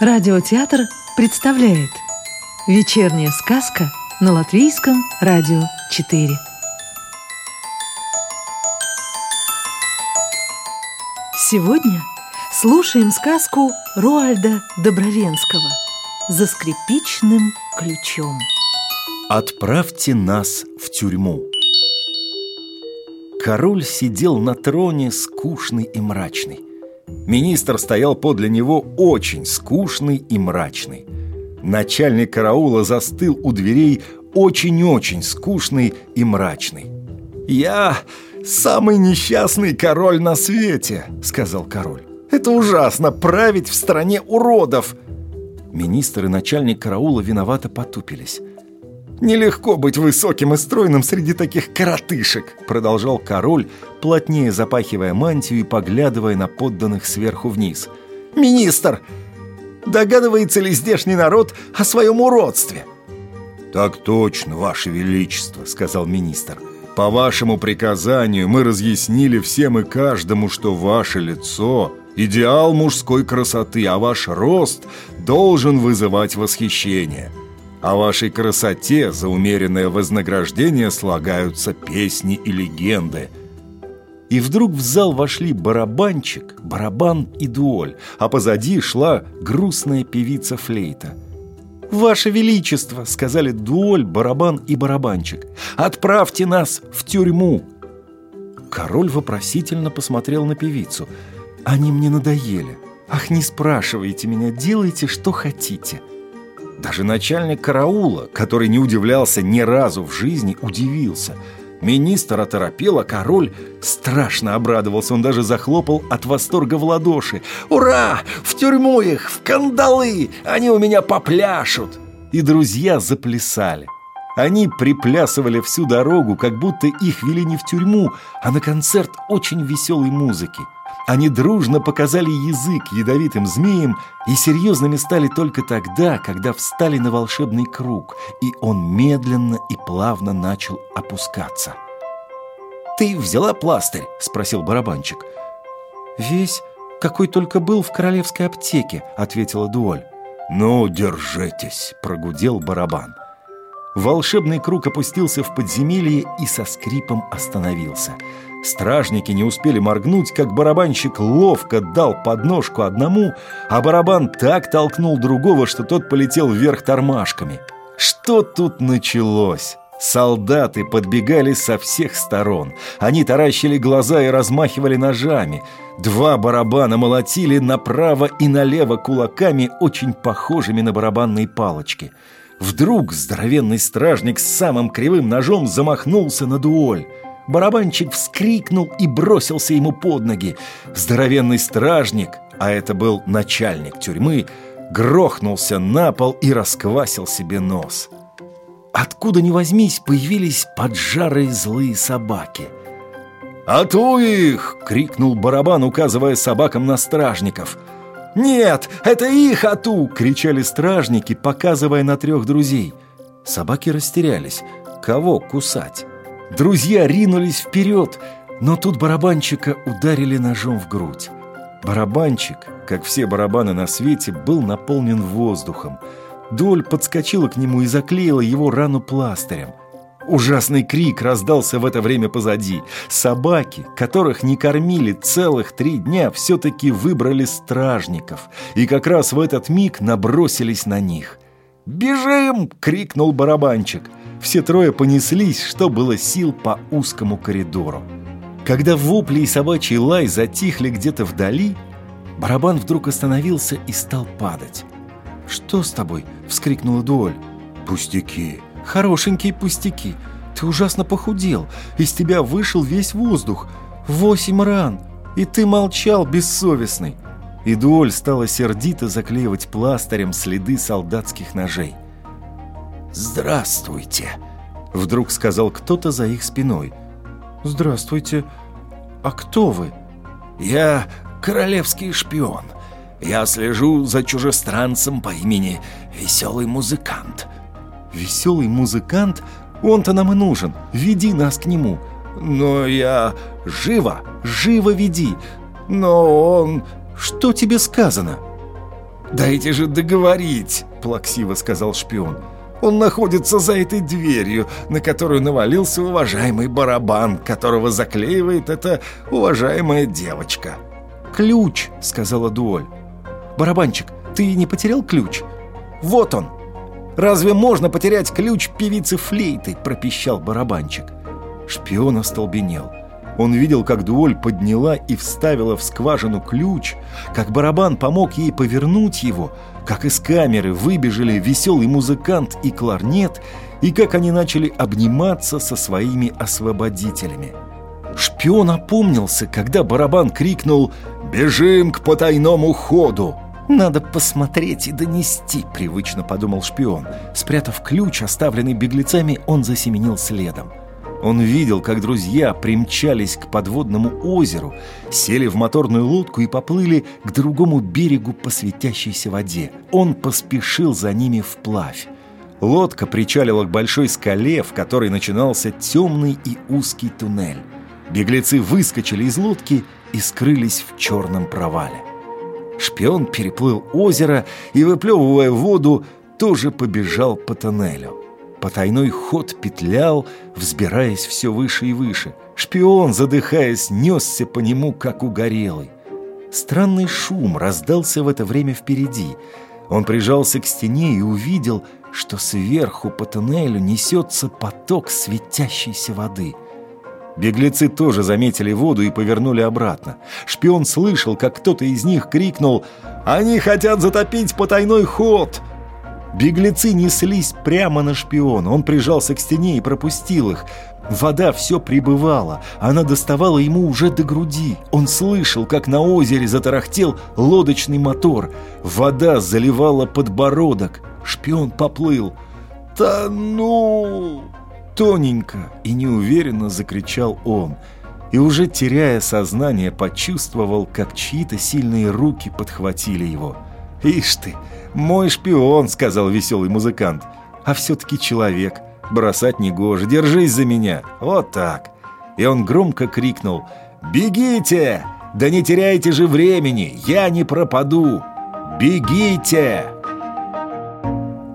Радиотеатр представляет Вечерняя сказка на Латвийском радио 4 Сегодня слушаем сказку Роальда Добровенского «За скрипичным ключом» Отправьте нас в тюрьму Король сидел на троне скучный и мрачный Министр стоял подле него очень скучный и мрачный. Начальник караула застыл у дверей очень-очень скучный и мрачный. «Я самый несчастный король на свете», — сказал король. «Это ужасно, править в стране уродов!» Министр и начальник караула виновато потупились. «Нелегко быть высоким и стройным среди таких коротышек», продолжал король, плотнее запахивая мантию и поглядывая на подданных сверху вниз. «Министр, догадывается ли здешний народ о своем уродстве?» «Так точно, Ваше Величество», — сказал министр. «По вашему приказанию мы разъяснили всем и каждому, что ваше лицо — идеал мужской красоты, а ваш рост должен вызывать восхищение». О вашей красоте за умеренное вознаграждение слагаются песни и легенды. И вдруг в зал вошли барабанчик, барабан и дуоль, а позади шла грустная певица флейта. «Ваше Величество!» — сказали дуоль, барабан и барабанчик. «Отправьте нас в тюрьму!» Король вопросительно посмотрел на певицу. «Они мне надоели. Ах, не спрашивайте меня, делайте, что хотите!» Даже начальник караула, который не удивлялся ни разу в жизни, удивился. Министр оторопел, а король страшно обрадовался. Он даже захлопал от восторга в ладоши. «Ура! В тюрьму их! В кандалы! Они у меня попляшут!» И друзья заплясали. Они приплясывали всю дорогу, как будто их вели не в тюрьму, а на концерт очень веселой музыки. Они дружно показали язык ядовитым змеям и серьезными стали только тогда, когда встали на волшебный круг, и он медленно и плавно начал опускаться. «Ты взяла пластырь?» – спросил барабанчик. «Весь, какой только был в королевской аптеке», – ответила Дуоль. «Ну, держитесь», – прогудел барабан. Волшебный круг опустился в подземелье и со скрипом остановился – Стражники не успели моргнуть, как барабанщик ловко дал подножку одному, а барабан так толкнул другого, что тот полетел вверх тормашками. Что тут началось? Солдаты подбегали со всех сторон. Они таращили глаза и размахивали ножами. Два барабана молотили направо и налево кулаками, очень похожими на барабанные палочки. Вдруг здоровенный стражник с самым кривым ножом замахнулся на дуоль. Барабанчик вскрикнул и бросился ему под ноги. Здоровенный стражник, а это был начальник тюрьмы, грохнулся на пол и расквасил себе нос. Откуда ни возьмись, появились поджарые злые собаки. «Ату их!» — крикнул барабан, указывая собакам на стражников. «Нет, это их ату!» — кричали стражники, показывая на трех друзей. Собаки растерялись. Кого кусать? Друзья ринулись вперед, но тут барабанчика ударили ножом в грудь. Барабанчик, как все барабаны на свете, был наполнен воздухом. Доль подскочила к нему и заклеила его рану пластырем. Ужасный крик раздался в это время позади. Собаки, которых не кормили целых три дня, все-таки выбрали стражников. И как раз в этот миг набросились на них. «Бежим!» — крикнул барабанчик. Все трое понеслись, что было сил по узкому коридору. Когда вопли и собачий лай затихли где-то вдали, барабан вдруг остановился и стал падать. «Что с тобой?» — вскрикнула Дуоль. «Пустяки». «Хорошенькие пустяки. Ты ужасно похудел. Из тебя вышел весь воздух. Восемь ран. И ты молчал, бессовестный». И Дуоль стала сердито заклеивать пластырем следы солдатских ножей. «Здравствуйте!» Вдруг сказал кто-то за их спиной. «Здравствуйте. А кто вы?» «Я королевский шпион. Я слежу за чужестранцем по имени Веселый Музыкант». «Веселый музыкант? Он-то нам и нужен. Веди нас к нему». «Но я... Живо! Живо веди! Но он...» «Что тебе сказано?» «Дайте же договорить», – плаксиво сказал шпион. «Он находится за этой дверью, на которую навалился уважаемый барабан, которого заклеивает эта уважаемая девочка». «Ключ», – сказала Дуоль. «Барабанчик, ты не потерял ключ?» «Вот он!» «Разве можно потерять ключ певицы флейты?» – пропищал барабанчик. Шпион остолбенел. Он видел, как Дуоль подняла и вставила в скважину ключ, как барабан помог ей повернуть его, как из камеры выбежали веселый музыкант и кларнет, и как они начали обниматься со своими освободителями. Шпион опомнился, когда барабан крикнул «Бежим к потайному ходу!» «Надо посмотреть и донести», — привычно подумал шпион. Спрятав ключ, оставленный беглецами, он засеменил следом. Он видел, как друзья примчались к подводному озеру, сели в моторную лодку и поплыли к другому берегу по светящейся воде. Он поспешил за ними вплавь. Лодка причалила к большой скале, в которой начинался темный и узкий туннель. Беглецы выскочили из лодки и скрылись в черном провале. Шпион переплыл озеро и, выплевывая воду, тоже побежал по тоннелю. Потайной ход петлял, взбираясь все выше и выше. Шпион, задыхаясь, несся по нему, как угорелый. Странный шум раздался в это время впереди. Он прижался к стене и увидел, что сверху по тоннелю несется поток светящейся воды. Беглецы тоже заметили воду и повернули обратно. Шпион слышал, как кто-то из них крикнул «Они хотят затопить потайной ход!» Беглецы неслись прямо на шпиона. Он прижался к стене и пропустил их. Вода все прибывала. Она доставала ему уже до груди. Он слышал, как на озере затарахтел лодочный мотор. Вода заливала подбородок. Шпион поплыл. «Тону!» Тоненько и неуверенно закричал он. И уже теряя сознание, почувствовал, как чьи-то сильные руки подхватили его. «Ишь ты!» «Мой шпион», — сказал веселый музыкант. «А все-таки человек. Бросать не гоже. Держись за меня. Вот так». И он громко крикнул «Бегите! Да не теряйте же времени! Я не пропаду! Бегите!»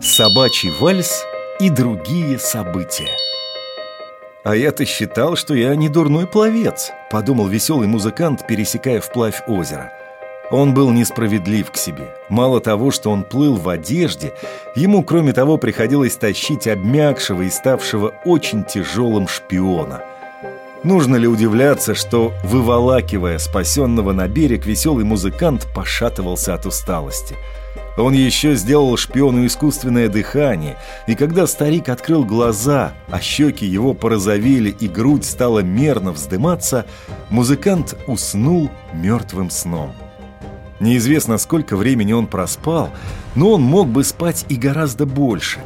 Собачий вальс и другие события. «А я-то считал, что я не дурной пловец», — подумал веселый музыкант, пересекая вплавь озеро. Он был несправедлив к себе. Мало того, что он плыл в одежде, ему, кроме того, приходилось тащить обмякшего и ставшего очень тяжелым шпиона. Нужно ли удивляться, что, выволакивая спасенного на берег, веселый музыкант пошатывался от усталости? Он еще сделал шпиону искусственное дыхание, и когда старик открыл глаза, а щеки его порозовели и грудь стала мерно вздыматься, музыкант уснул мертвым сном. Неизвестно, сколько времени он проспал, но он мог бы спать и гораздо больше.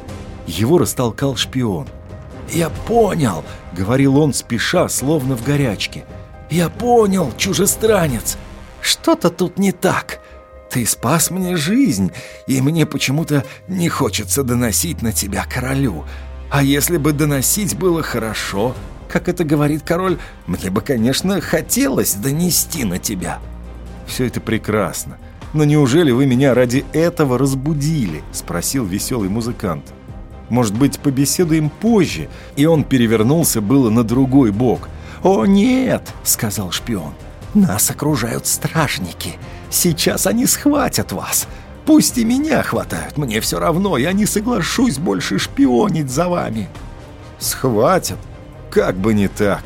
Его растолкал шпион. «Я понял», — говорил он, спеша, словно в горячке. «Я понял, чужестранец. Что-то тут не так. Ты спас мне жизнь, и мне почему-то не хочется доносить на тебя королю. А если бы доносить было хорошо, как это говорит король, мне бы, конечно, хотелось донести на тебя». «Все это прекрасно. Но неужели вы меня ради этого разбудили?» – спросил веселый музыкант. «Может быть, побеседуем позже?» И он перевернулся было на другой бок. «О, нет!» – сказал шпион. «Нас окружают стражники. Сейчас они схватят вас. Пусть и меня хватают, мне все равно, я не соглашусь больше шпионить за вами». «Схватят? Как бы не так!»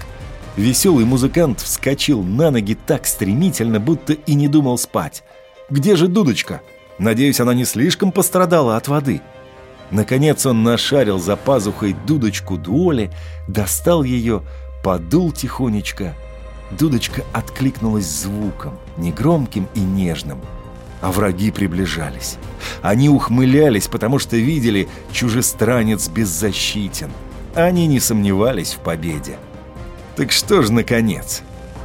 Веселый музыкант вскочил на ноги так стремительно, будто и не думал спать. «Где же дудочка? Надеюсь, она не слишком пострадала от воды». Наконец он нашарил за пазухой дудочку Дуоли, достал ее, подул тихонечко. Дудочка откликнулась звуком, негромким и нежным. А враги приближались. Они ухмылялись, потому что видели, чужестранец беззащитен. Они не сомневались в победе. «Так что ж, наконец?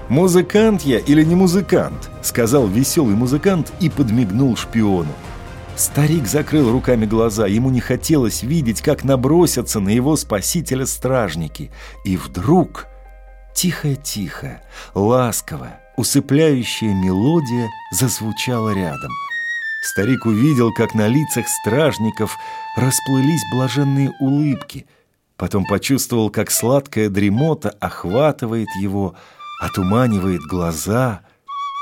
Музыкант я или не музыкант?» Сказал веселый музыкант и подмигнул шпиону. Старик закрыл руками глаза, ему не хотелось видеть, как набросятся на его спасителя стражники. И вдруг тихая-тихая, ласковая, усыпляющая мелодия зазвучала рядом. Старик увидел, как на лицах стражников расплылись блаженные улыбки. Потом почувствовал, как сладкая дремота охватывает его, отуманивает глаза.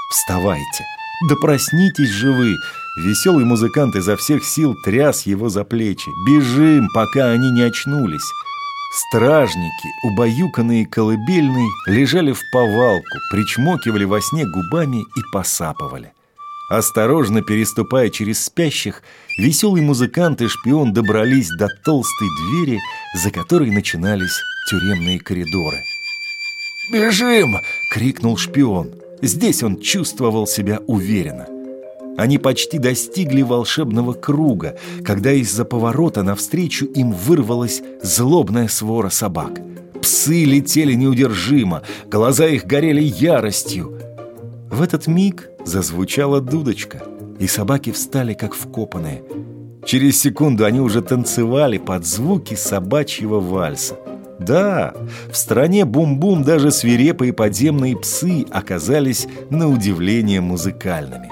«Вставайте! Да проснитесь же вы!» Веселый музыкант изо всех сил тряс его за плечи. «Бежим, пока они не очнулись!» Стражники, убаюканные колыбельной, лежали в повалку, причмокивали во сне губами и посапывали. Осторожно переступая через спящих, веселый музыкант и шпион добрались до толстой двери, за которой начинались тюремные коридоры. «Бежим!» — крикнул шпион. Здесь он чувствовал себя уверенно. Они почти достигли волшебного круга, когда из-за поворота навстречу им вырвалась злобная свора собак. Псы летели неудержимо, глаза их горели яростью. В этот миг Зазвучала дудочка, и собаки встали как вкопанные. Через секунду они уже танцевали под звуки собачьего вальса. Да, в стране бум-бум даже свирепые подземные псы оказались на удивление музыкальными.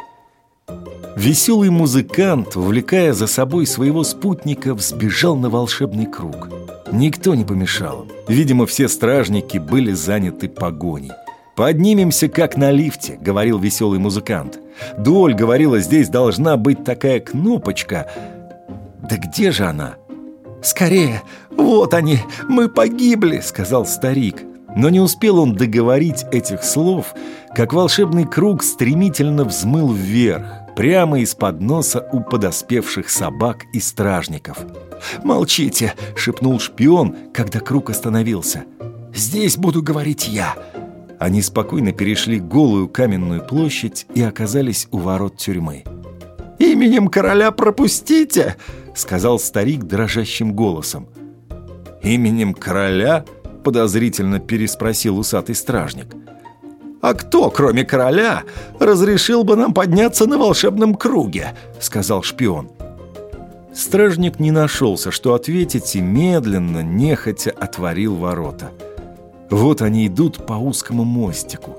Веселый музыкант, увлекая за собой своего спутника, взбежал на волшебный круг. Никто не помешал. Видимо, все стражники были заняты погоней. «Поднимемся, как на лифте», — говорил веселый музыкант. Доль говорила, здесь должна быть такая кнопочка. Да где же она? «Скорее! Вот они! Мы погибли!» — сказал старик. Но не успел он договорить этих слов, как волшебный круг стремительно взмыл вверх, прямо из-под носа у подоспевших собак и стражников. «Молчите!» — шепнул шпион, когда круг остановился. «Здесь буду говорить я!» Они спокойно перешли голую каменную площадь и оказались у ворот тюрьмы. «Именем короля пропустите!» — сказал старик дрожащим голосом. «Именем короля?» — подозрительно переспросил усатый стражник. «А кто, кроме короля, разрешил бы нам подняться на волшебном круге?» — сказал шпион. Стражник не нашелся, что ответить, и медленно, нехотя отворил ворота — вот они идут по узкому мостику.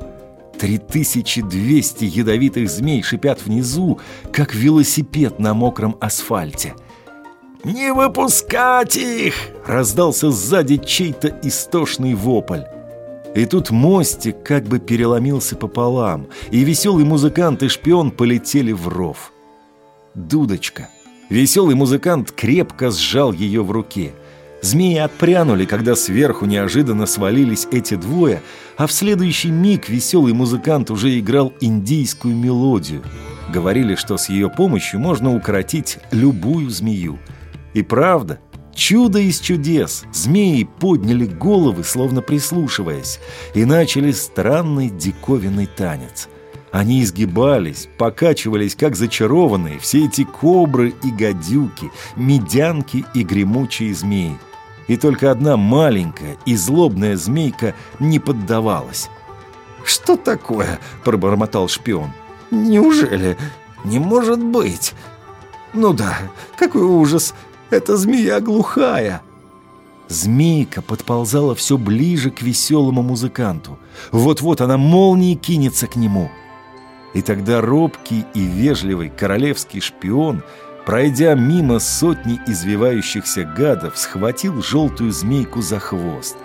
3200 ядовитых змей шипят внизу, как велосипед на мокром асфальте. «Не выпускать их!» — раздался сзади чей-то истошный вопль. И тут мостик как бы переломился пополам, и веселый музыкант и шпион полетели в ров. Дудочка. Веселый музыкант крепко сжал ее в руке — Змеи отпрянули, когда сверху неожиданно свалились эти двое, а в следующий миг веселый музыкант уже играл индийскую мелодию. Говорили, что с ее помощью можно укоротить любую змею. И правда, чудо из чудес! Змеи подняли головы, словно прислушиваясь, и начали странный диковинный танец. Они изгибались, покачивались, как зачарованные, все эти кобры и гадюки, медянки и гремучие змеи и только одна маленькая и злобная змейка не поддавалась. «Что такое?» – пробормотал шпион. «Неужели? Не может быть!» «Ну да, какой ужас! Эта змея глухая!» Змейка подползала все ближе к веселому музыканту. Вот-вот она молнией кинется к нему. И тогда робкий и вежливый королевский шпион – Пройдя мимо сотни извивающихся гадов, схватил желтую змейку за хвост.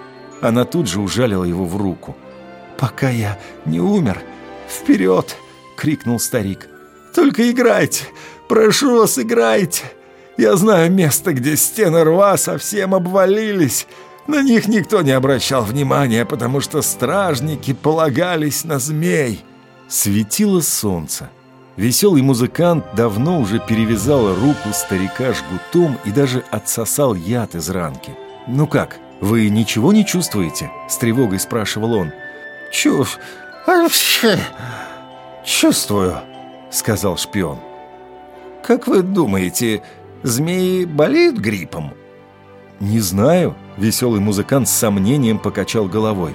Она тут же ужалила его в руку. «Пока я не умер, вперед!» — крикнул старик. «Только играйте! Прошу вас, играйте! Я знаю место, где стены рва совсем обвалились. На них никто не обращал внимания, потому что стражники полагались на змей». Светило солнце. Веселый музыкант давно уже перевязал руку старика жгутом и даже отсосал яд из ранки. «Ну как, вы ничего не чувствуете?» – с тревогой спрашивал он. «Чув... вообще... чувствую», – сказал шпион. «Как вы думаете, змеи болеют гриппом?» «Не знаю», – веселый музыкант с сомнением покачал головой.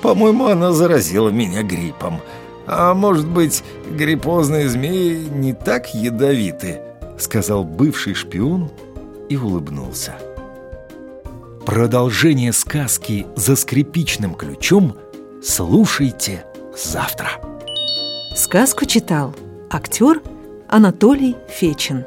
«По-моему, она заразила меня гриппом», «А может быть, гриппозные змеи не так ядовиты?» Сказал бывший шпион и улыбнулся. Продолжение сказки «За скрипичным ключом» слушайте завтра. Сказку читал актер Анатолий Фечин.